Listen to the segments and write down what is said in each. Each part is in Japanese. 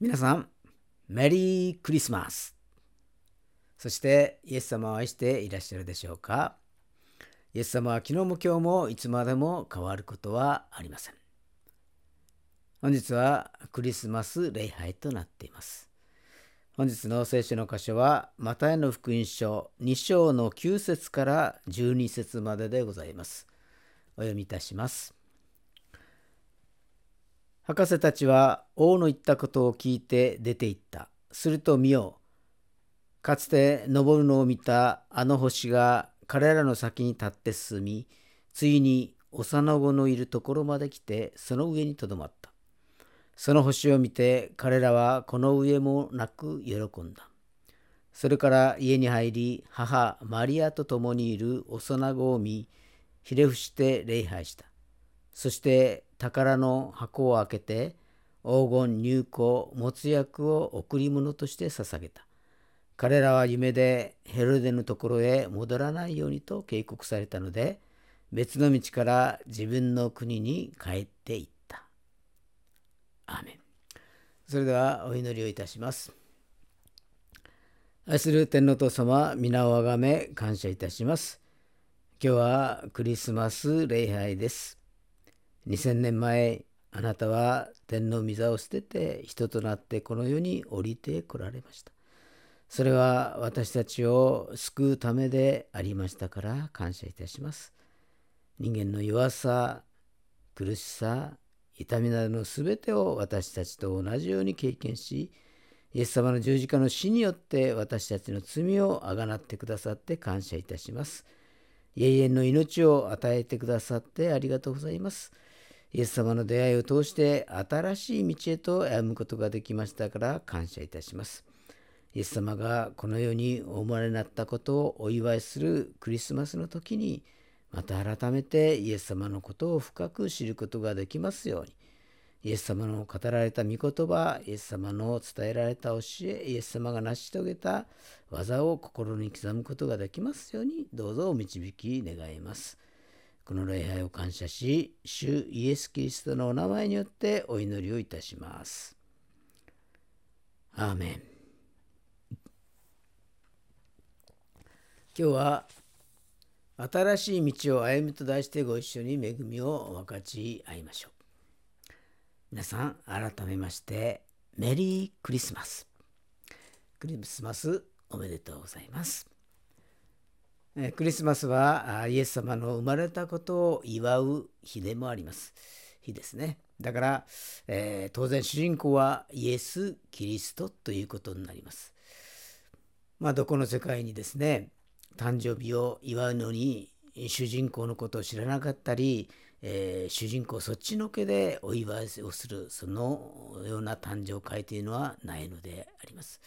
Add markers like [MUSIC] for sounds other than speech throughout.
皆さん、メリークリスマスそして、イエス様を愛していらっしゃるでしょうか？イエス様は昨日も今日もいつまでも変わることはありません。本日はクリスマス礼拝となっています。本日の聖書の箇所は、マタイの福音書2章の9節から12節まででございます。お読みいたします。博士たちは王の言ったことを聞いて出て行った。すると見よう。かつて昇るのを見たあの星が彼らの先に立って進み、ついに幼子のいるところまで来て、その上にとどまった。その星を見て彼らはこの上もなく喜んだ。それから家に入り、母マリアと共にいる幼子を見、ひれ伏して礼拝した。そして宝の箱を開けて、黄金、入香、没薬を贈り物として捧げた。彼らは夢でヘロデのところへ戻らないようにと警告されたので、別の道から自分の国に帰っていった。アーメン。それではお祈りをいたします。愛する天皇と様、皆をあがめ感謝いたします。今日はクリスマス礼拝です。2000年前、あなたは天の御座を捨てて人となってこの世に降りてこられました。それは私たちを救うためでありましたから感謝いたします。人間の弱さ、苦しさ、痛みなどのすべてを私たちと同じように経験し、イエス様の十字架の死によって私たちの罪をあがなってくださって感謝いたします。永遠の命を与えてくださってありがとうございます。イエス様の出会いを通して新しい道へと歩むことができましたから感謝いたします。イエス様がこの世にお生まれになったことをお祝いするクリスマスの時にまた改めてイエス様のことを深く知ることができますようにイエス様の語られた御言葉イエス様の伝えられた教えイエス様が成し遂げた技を心に刻むことができますようにどうぞお導き願いますこの礼拝を感謝し主イエス・キリストのお名前によってお祈りをいたしますアーメン今日は新しい道を歩みと題してご一緒に恵みを分かち合いましょう。皆さん、改めまして、メリークリスマス。クリスマスおめでとうございます。クリスマスはイエス様の生まれたことを祝う日でもあります。日ですね。だから、えー、当然主人公はイエス・キリストということになります。まあ、どこの世界にですね、誕生日を祝うのに主人公のことを知らなかったり、えー、主人公そっちのけでお祝いをするそのような誕生会というのはないのであります。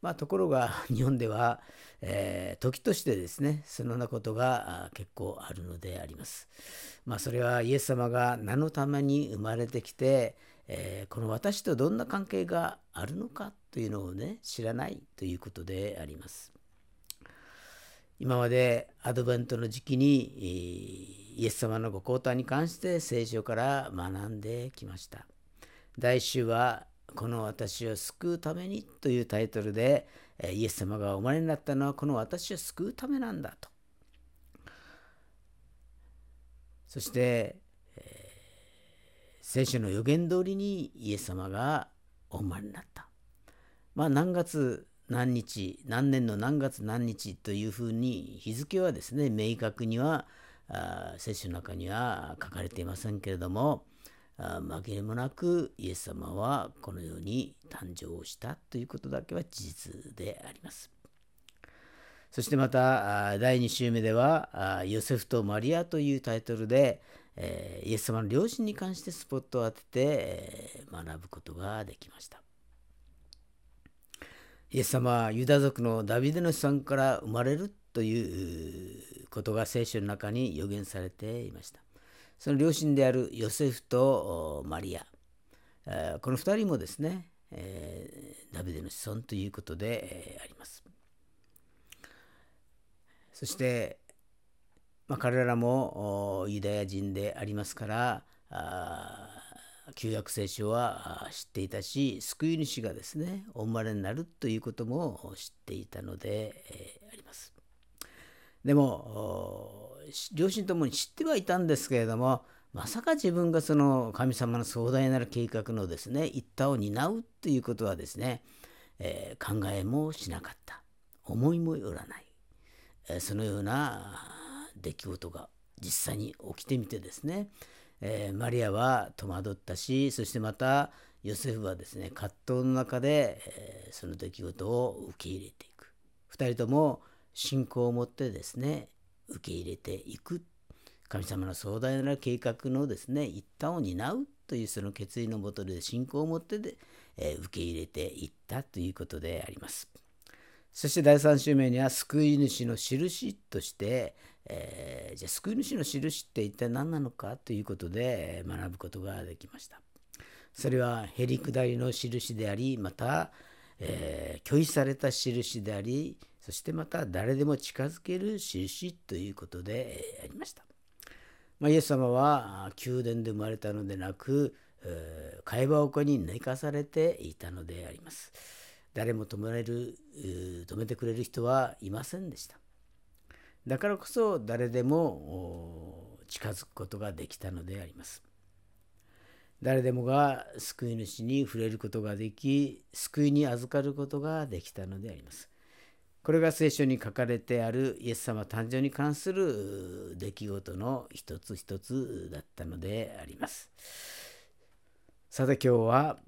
まあ、ところが [LAUGHS] 日本では、えー、時としてですねそのようなことが結構あるのであります。まあ、それはイエス様が何のために生まれてきて、えー、この私とどんな関係があるのかというのをね知らないということであります。今までアドベントの時期にイエス様のご交代に関して聖書から学んできました。来週はこの私を救うためにというタイトルでイエス様がお生まれになったのはこの私を救うためなんだと。そして、え、聖書の予言通りにイエス様がお生まれになった。まあ何月何日何年の何月何日というふうに日付はですね明確には聖書の中には書かれていませんけれども紛れもなくイエス様はこのように誕生したということだけは事実であります。そしてまた第2週目ではヨセフとマリアというタイトルでイエス様の両親に関してスポットを当てて学ぶことができました。イエス様はユダ族のダビデの子孫から生まれるということが聖書の中に予言されていました。その両親であるヨセフとマリア、この2人もですね、ダビデの子孫ということであります。そして、まあ、彼らもユダヤ人でありますから、旧約聖書は知っていたし救い主がですねお生まれになるということも知っていたのであります。でも両親ともに知ってはいたんですけれどもまさか自分がその神様の壮大なる計画のですね一端を担うということはですね、えー、考えもしなかった。思いもよらない、えー、そのような出来事が実際に起きてみてですね、えー、マリアは戸惑ったしそしてまたヨセフはですね葛藤の中で、えその出来事を受け入れていく。2人とも信仰を持ってですね受け入れていく神様の壮大な計画のですね一端を担うというその決意のもとで信仰を持ってで、えー、受け入れていったということであります。そして第3週目には救い主の印として、えー、じゃあ救い主の印って一体何なのかということで学ぶことができました。それはへりくだりの印でありまた、えー、拒否された印でありそしてまた誰でも近づける印ということでありました。まあ、イエス様は宮殿で生まれたのでなく、会話丘に寝かされていたのであります。誰も止める止めてくれる人はいませんでした。だからこそ誰でも近づくことができたのであります。誰でもが救い主に触れることができ、救いに預かることができたのであります。これが聖書に書かれてあるイエス様誕生に関する出来事の一つ一つだったのであります。さて今日は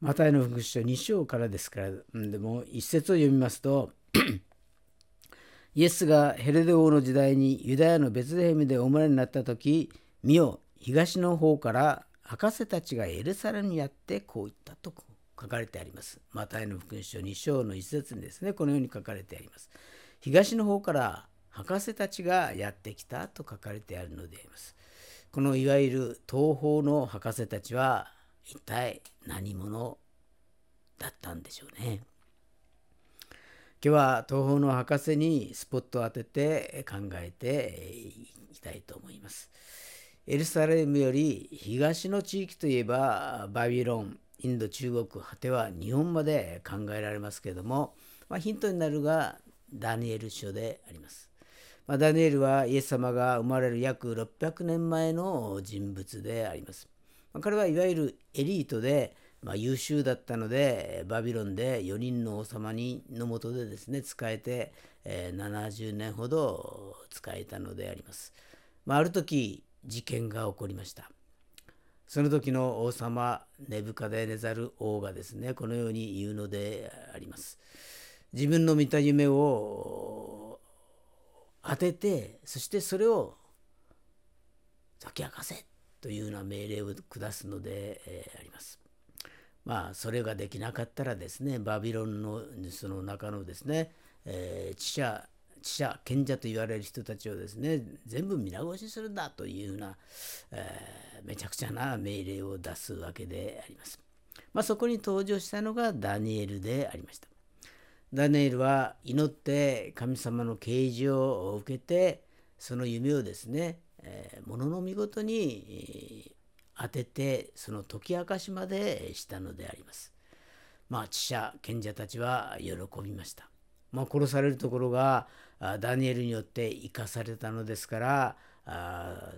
マタイの福音書2章からですからでも一節を読みますと [CLEARS THROAT] イエスがヘレデ王の時代にユダヤのベツレヘムでお生まれになった時見よ東の方から博士たちがエルサレムにやってこう言ったと書かれてあります。マタイの福音書2章の一節にですね、このように書かれてあります。東の方から博士たちがやってきたと書かれてあるのであります。このいわゆる東方の博士たちは一体何者だったんでしょうね。今日は東方の博士にスポットを当てて考えていきたいと思います。エルサレムより東の地域といえばバビロン、インド中国果ては日本まで考えられますけれども、まあ、ヒントになるがダニエル書であります。まあ、ダニエルはイエス様が生まれる約600年前の人物であります。まあ、彼はいわゆるエリートで、まあ、優秀だったのでバビロンで4人の王様にのもとでですね使えて、え、70年ほど使えたのであります。まあ、ある時事件が起こりました。その時の王様ネブカデネザル王がですねこのように言うのであります。自分の見た夢を当ててそしてそれを解き明かせというような命令を下すので、え、あります。まあそれができなかったらですねバビロンのその中のですね、えー、知者者賢者と言われる人たちをですね全部皆殺しするんだというような、えー、めちゃくちゃな命令を出すわけであります。まあ、そこに登場したのがダニエルでありました。ダニエルは祈って神様の啓示を受けてその夢をですね、えー、ものの見事に当ててその解き明かしまでしたのであります。まあ知者賢者たちは喜びました。まあ、殺されるところがダニエルによって生かされたのですからあ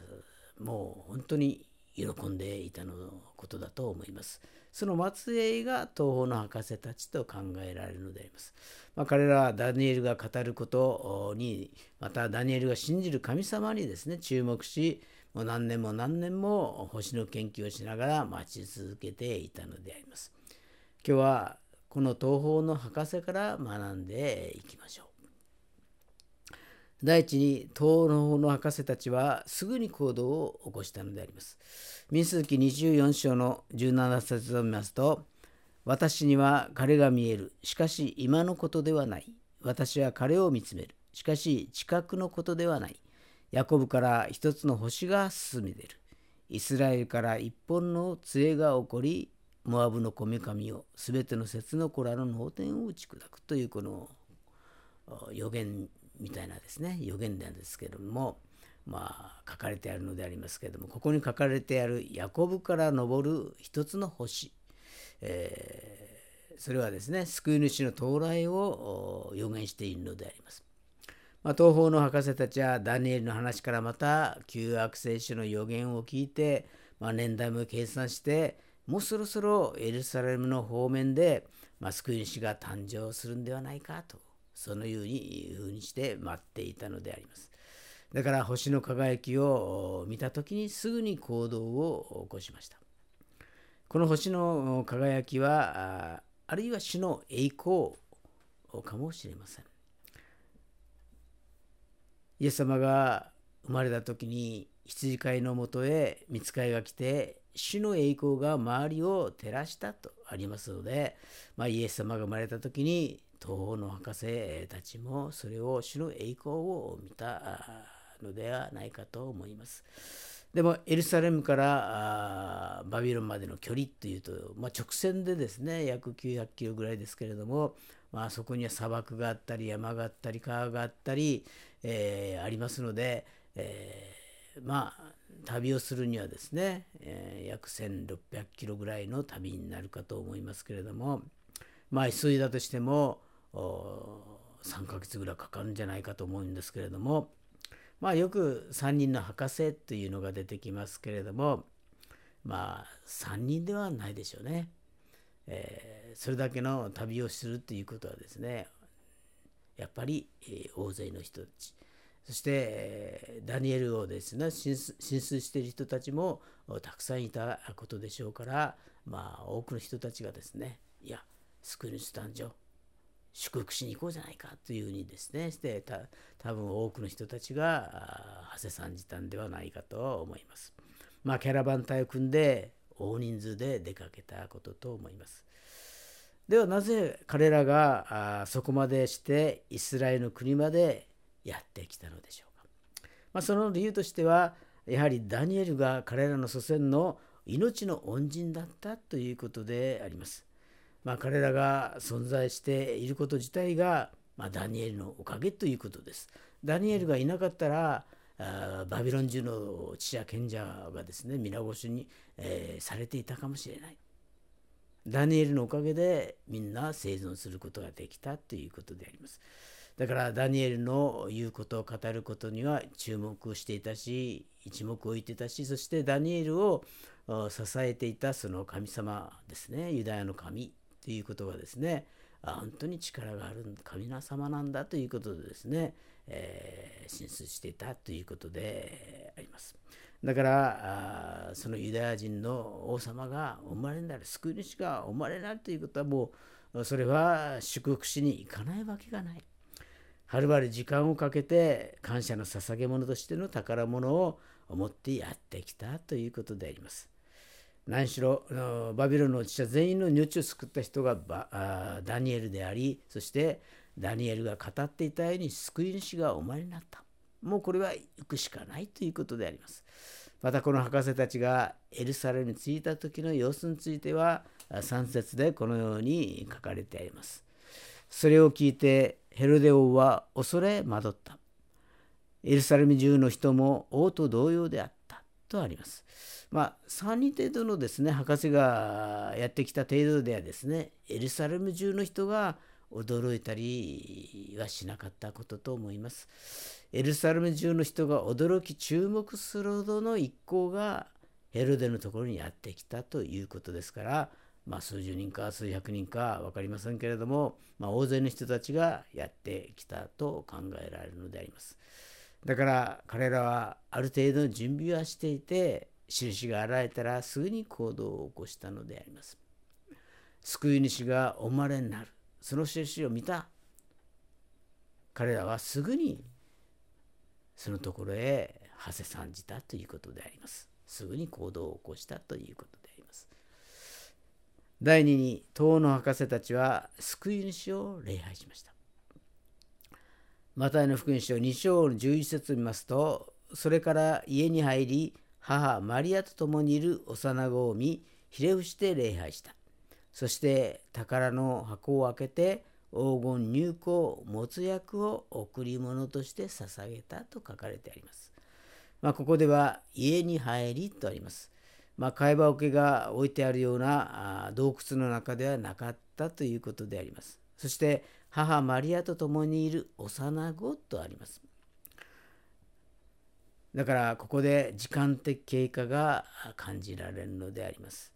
もう本当に喜んでいたのことだと思います。その末裔が東方の博士たちと考えられるのであります。まあ、彼らはダニエルが語ることにまたダニエルが信じる神様にですね注目しもう何年も何年も星の研究をしながら待ち続けていたのであります。今日はこの東方の博士から学んでいきましょう。第一に東方の博士たちはすぐに行動を起こしたのであります。民数記24章の17節を見ますと、私には彼が見える。しかし今のことではない。私は彼を見つめる。しかし近くのことではない。ヤコブから一つの星が進み出る。イスラエルから一本の杖が起こり、モアブのこめかみを、すべての節の子らの脳天を打ち砕くというこの予言みたいなですね予言なんですけれども、まあ書かれてあるのでありますけれどもここに書かれてあるヤコブから昇る一つの星、えー、それはですね救い主の到来を予言しているのであります。まあ、東方の博士たちはダニエルの話からまた旧約聖書の予言を聞いて、まあ、年代も計算してもうそろそろエルサレムの方面で、まあ、救い主が誕生するんではないかとそのようにふうにして待っていたのであります。だから星の輝きを見た時にすぐに行動を起こしました。この星の輝きはあるいは主の栄光かもしれません。イエス様が生まれた時に羊飼いのもとへ見つかりが来て主の栄光が周りを照らしたとありますので、まあ、イエス様が生まれた時に東方の博士たちもそれを主の栄光を見たのではないかと思います。でもエルサレムからバビロンまでの距離というと、まあ、直線でですね約900キロぐらいですけれども、まあ、そこには砂漠があったり山があったり川があったり、えー、ありますので、えー、まあ旅をするにはですね、えー、約1600キロぐらいの旅になるかと思いますけれどもまあ急いだとしても3ヶ月ぐらいかかるんじゃないかと思うんですけれどもまあよく3人の博士というのが出てきますけれどもまあ3人ではないでしょうね。えー、それだけの旅をするということはですねやっぱり、えー、大勢の人たちそして、ダニエルをですね浸水している人たちもたくさんいたことでしょうからまあ多くの人たちがですねいや救い主誕生祝福しに行こうじゃないかというふうにですねしてた多分多くの人たちが長谷さんじたんではないかと思います。まあキャラバン隊を組んで大人数で出かけたことと思います。ではなぜ彼らがあそこまでしてイスラエルの国までやってきたのでしょうか。まあ、その理由としてはやはりダニエルが彼らの祖先の命の恩人だったということであります。まあ、彼らが存在していること自体が、まあ、ダニエルのおかげということです。ダニエルがいなかったらあバビロン中の父や賢者がですね皆越しに、えー、されていたかもしれない。ダニエルのおかげでみんな生存することができたということであります。だからダニエルの言うことを語ることには注目していたし一目置いてたしそしてダニエルを支えていたその神様ですねユダヤの神ということがですね本当に力がある神様なんだということでですね、えー、進出していたということであります。だからそのユダヤ人の王様が生まれになる救い主が生まれになるということはもうそれは祝福しに行かないわけがない。はるばる時間をかけて感謝の捧げ物としての宝物を持ってやってきたということであります。何しろバビロンの父は全員の命を救った人がダニエルでありそしてダニエルが語っていたように救い主がお前になった。もうこれは行くしかないということであります。またこの博士たちがエルサレムに着いた時の様子については3節でこのように書かれてあります。それを聞いてヘロデ王は恐れ惑ったエルサレム中の人も王と同様であったとありますまあ、3人程度のですね博士がやってきた程度ではですねエルサレム中の人が驚いたりはしなかったことと思います。エルサレム中の人が驚き注目するほどの一行がヘロデのところにやってきたということですから、まあ、数十人か数百人か分かりませんけれども、まあ、大勢の人たちがやってきたと考えられるのであります。だから彼らはある程度の準備はしていて印が現れたらすぐに行動を起こしたのであります。救い主がお生まれになる。その印を見た彼らはすぐにそのところへ馳せ参じたということであります。すぐに行動を起こしたということ。第2に、東の博士たちは救い主を礼拝しました。マタイの福音書2章の11節を見ますと、それから家に入り、母マリアと共にいる幼子を見ひれ伏して礼拝したそして宝の箱を開けて黄金入香没薬を贈り物として捧げたと書かれてありますまあ、ここでは家に入りとあります。まあ、会話桶が置いてあるような洞窟の中ではなかったということであります。そして母マリアと共にいる幼子とあります。だからここで時間的経過が感じられるのであります。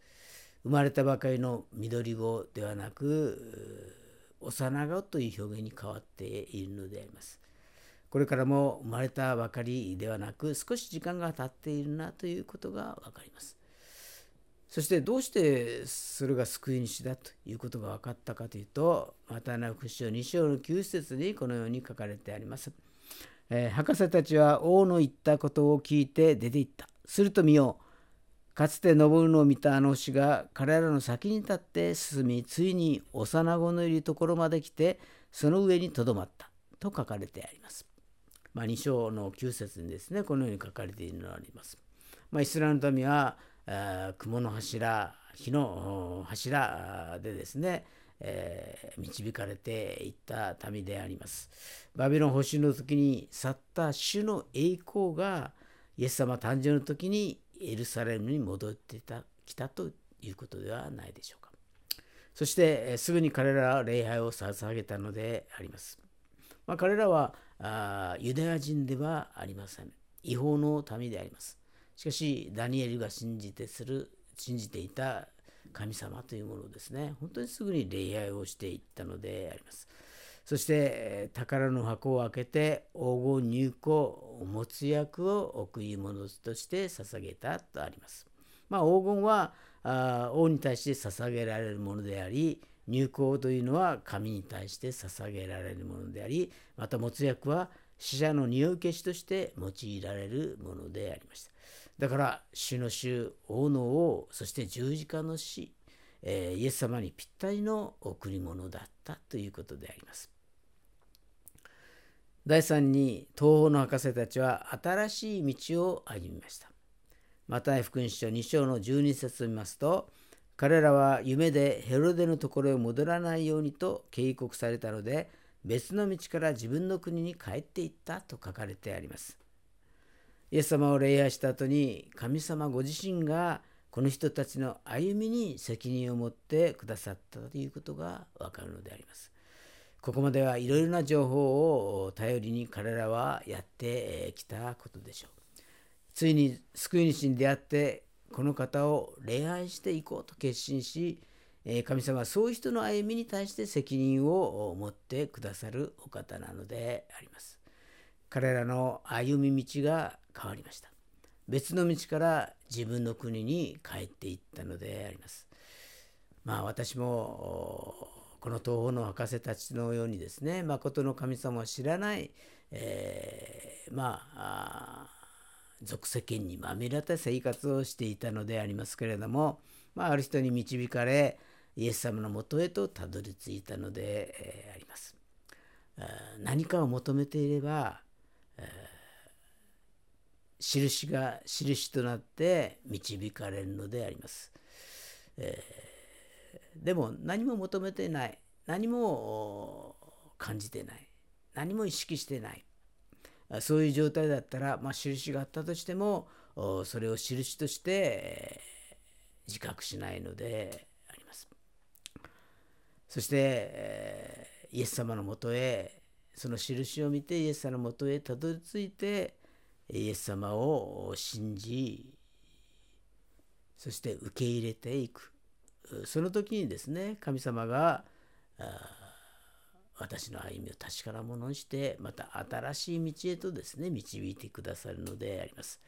生まれたばかりの緑子ではなく幼子という表現に変わっているのであります。これからも生まれたばかりではなく少し時間が経っているなということが分かります。そしてどうしてそれが救い主だということが分かったかというと、またな福音書2章の9節にこのように書かれてあります。えー、博士たちは王の言ったことを聞いて出て行った。すると見よう。かつて登るのを見たあの牛が彼らの先に立って進み、ついに幼子のいるところまで来て、その上にとどまったと書かれてあります。まあ、2章の9節にですね、このように書かれているのがあります。まあ、イスラエルの民は雲の柱火の柱でですね、えー、導かれていった民であります。バビロン保守の時に去った主の栄光がイエス様誕生の時にエルサレムに戻ってたきたということではないでしょうか。そしてすぐに彼らは礼拝を捧げたのであります。まあ、彼らはあユダヤ人ではありません。違法の民であります。しかし、ダニエルが信じてする、信じていた神様というものですね、本当にすぐに礼拝をしていったのであります。そして、宝の箱を開けて、黄金入庫、お持つ役を贈り物として捧げたとあります。まあ、黄金はあ王に対して捧げられるものであり、入香というのは神に対して捧げられるものであり、また持つ役は死者の匂い消しとして用いられるものでありました。だから主の主王の王そして十字架の死、えー、イエス様にぴったりの贈り物だったということであります。第3に東方の博士たちは新しい道を歩みました。マタイ福音書2章の12節を見ますと彼らは夢でヘロデのところへ戻らないようにと警告されたので別の道から自分の国に帰っていったと書かれてあります。イエス様を礼拝した後に神様ご自身がこの人たちの歩みに責任を持ってくださったということがわかるのであります。ここまではいろいろな情報を頼りに彼らはやってきたことでしょう。ついに救い主に出会ってこの方を礼拝していこうと決心し神様はそういう人の歩みに対して責任を持ってくださるお方なのであります。彼らの歩み道が変わりました。別の道から自分の国に帰っていったのであります。まあ私もこの東方の博士たちのようにですね、誠の神様を知らない、えー、まあ俗世間にまみれた生活をしていたのでありますけれども、まあ、ある人に導かれイエス様のもとへとたどり着いたので、えー、あります。何かを求めていれば、えー印が印となって導かれるのであります。えー、でも何も求めてない何も感じてない何も意識してないそういう状態だったら、まあ、印があったとしてもそれを印として自覚しないのであります。そして、イエス様のもとへその印を見てイエス様のもとへたどり着いてイエス様を信じそして受け入れていく。その時にですね神様が私の歩みを確かなものにしてまた新しい道へとですね導いてくださるのであります。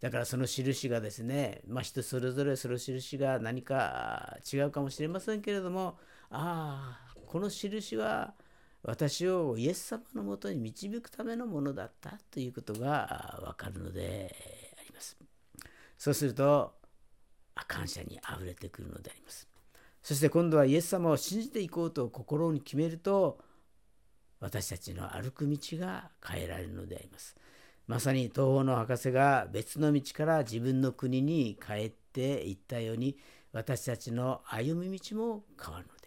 だからその印がですねまあ人それぞれその印が何か違うかもしれませんけれどもああこの印は私をイエス様のもとに導くためのものだったということがわかるのであります。そうすると感謝にあふれてくるのであります。そして今度はイエス様を信じていこうと心に決めると私たちの歩く道が変えられるのであります。まさに東方の博士が別の道から自分の国に帰っていったように私たちの歩み道も変わるのです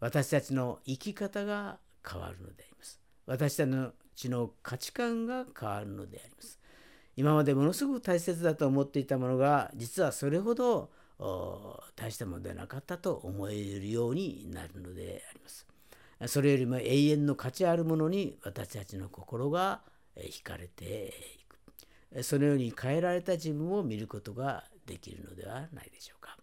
私たちの生き方が変わるのであります。私たちの価値観が変わるのであります。今までものすごく大切だと思っていたものが実はそれほど大したものではなかったと思えるようになるのであります。それよりも永遠の価値あるものに私たちの心が惹かれていく。そのように変えられた自分を見ることができるのではないでしょうか。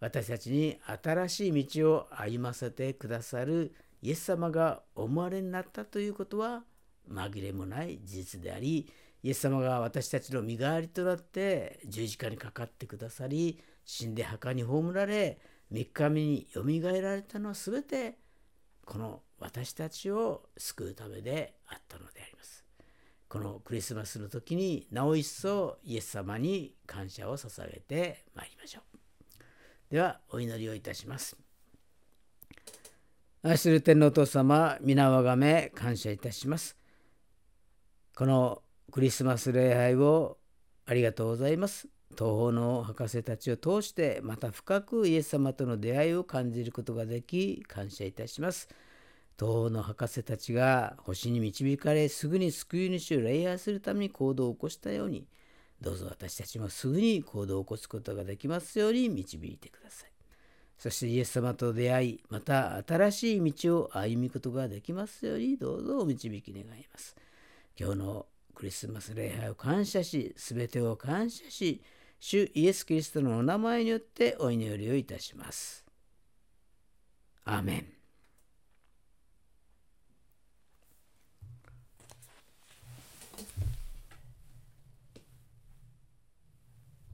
私たちに新しい道を歩ませてくださるイエス様がお生まれになったということは紛れもない事実でありイエス様が私たちの身代わりとなって十字架にかかってくださり死んで墓に葬られ3日目によみがえられたのは全てこの私たちを救うためであったのであります。このクリスマスの時になお一層イエス様に感謝を捧げてまいりましょう。ではお祈りをいたします。愛する天皇お父様皆をがめ感謝いたします。このクリスマス礼拝をありがとうございます。東方の博士たちを通してまた深くイエス様との出会いを感じることができ感謝いたします。東方の博士たちが星に導かれすぐに救い主を礼拝するために行動を起こしたようにどうぞ私たちもすぐに行動を起こすことができますように導いてください。そしてイエス様と出会いまた新しい道を歩むことができますようにどうぞお導き願います。今日のクリスマス礼拝を感謝し、すべてを感謝し、主イエス・キリストのお名前によってお祈りをいたします。アーメン。